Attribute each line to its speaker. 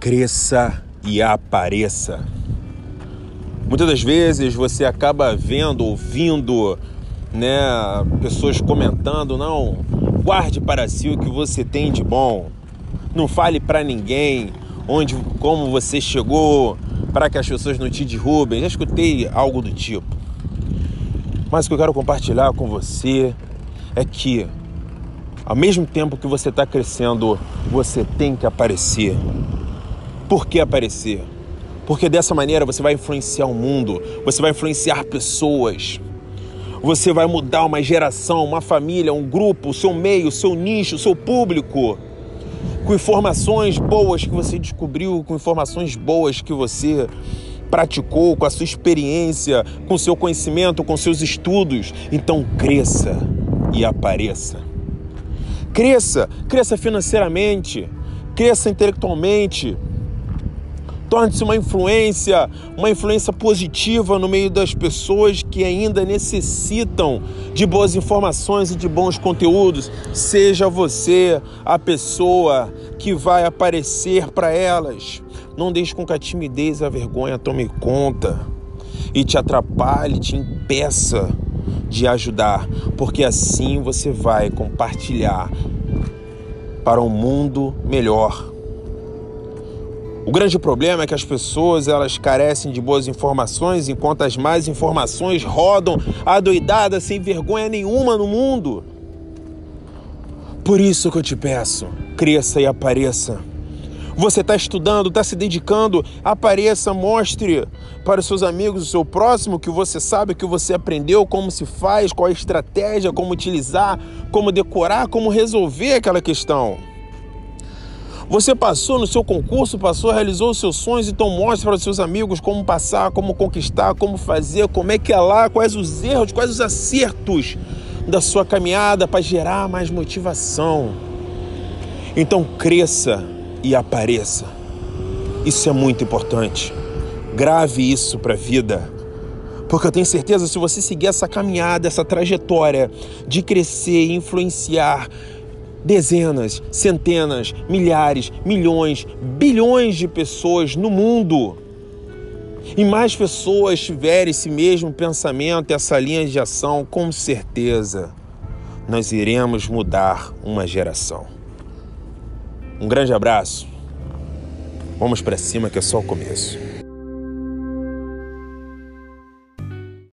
Speaker 1: cresça e apareça. Muitas das vezes você acaba vendo, ouvindo, né, pessoas comentando, não, guarde para si o que você tem de bom. Não fale para ninguém onde, como você chegou, para que as pessoas não te derrubem. Já escutei algo do tipo. Mas o que eu quero compartilhar com você é que, ao mesmo tempo que você está crescendo, você tem que aparecer. Por que aparecer? Porque dessa maneira você vai influenciar o mundo, você vai influenciar pessoas. Você vai mudar uma geração, uma família, um grupo, o seu meio, o seu nicho, o seu público. Com informações boas que você descobriu, com informações boas que você praticou, com a sua experiência, com o seu conhecimento, com seus estudos. Então cresça e apareça. Cresça, cresça financeiramente, cresça intelectualmente, Torne-se uma influência, uma influência positiva no meio das pessoas que ainda necessitam de boas informações e de bons conteúdos. Seja você a pessoa que vai aparecer para elas. Não deixe com que a timidez e a vergonha tome conta e te atrapalhe, te impeça de ajudar, porque assim você vai compartilhar para um mundo melhor o grande problema é que as pessoas elas carecem de boas informações, enquanto as más informações rodam adoidadas sem vergonha nenhuma no mundo. Por isso que eu te peço, cresça e apareça. Você está estudando, está se dedicando, apareça, mostre para os seus amigos, o seu próximo, que você sabe, que você aprendeu, como se faz, qual a estratégia, como utilizar, como decorar, como resolver aquela questão. Você passou no seu concurso, passou, realizou os seus sonhos, então mostre para os seus amigos como passar, como conquistar, como fazer, como é que é lá, quais os erros, quais os acertos da sua caminhada para gerar mais motivação. Então cresça e apareça. Isso é muito importante. Grave isso para a vida. Porque eu tenho certeza, se você seguir essa caminhada, essa trajetória de crescer influenciar, dezenas, centenas, milhares, milhões, bilhões de pessoas no mundo. E mais pessoas tiverem esse mesmo pensamento, essa linha de ação, com certeza nós iremos mudar uma geração. Um grande abraço. Vamos para cima que é só o começo.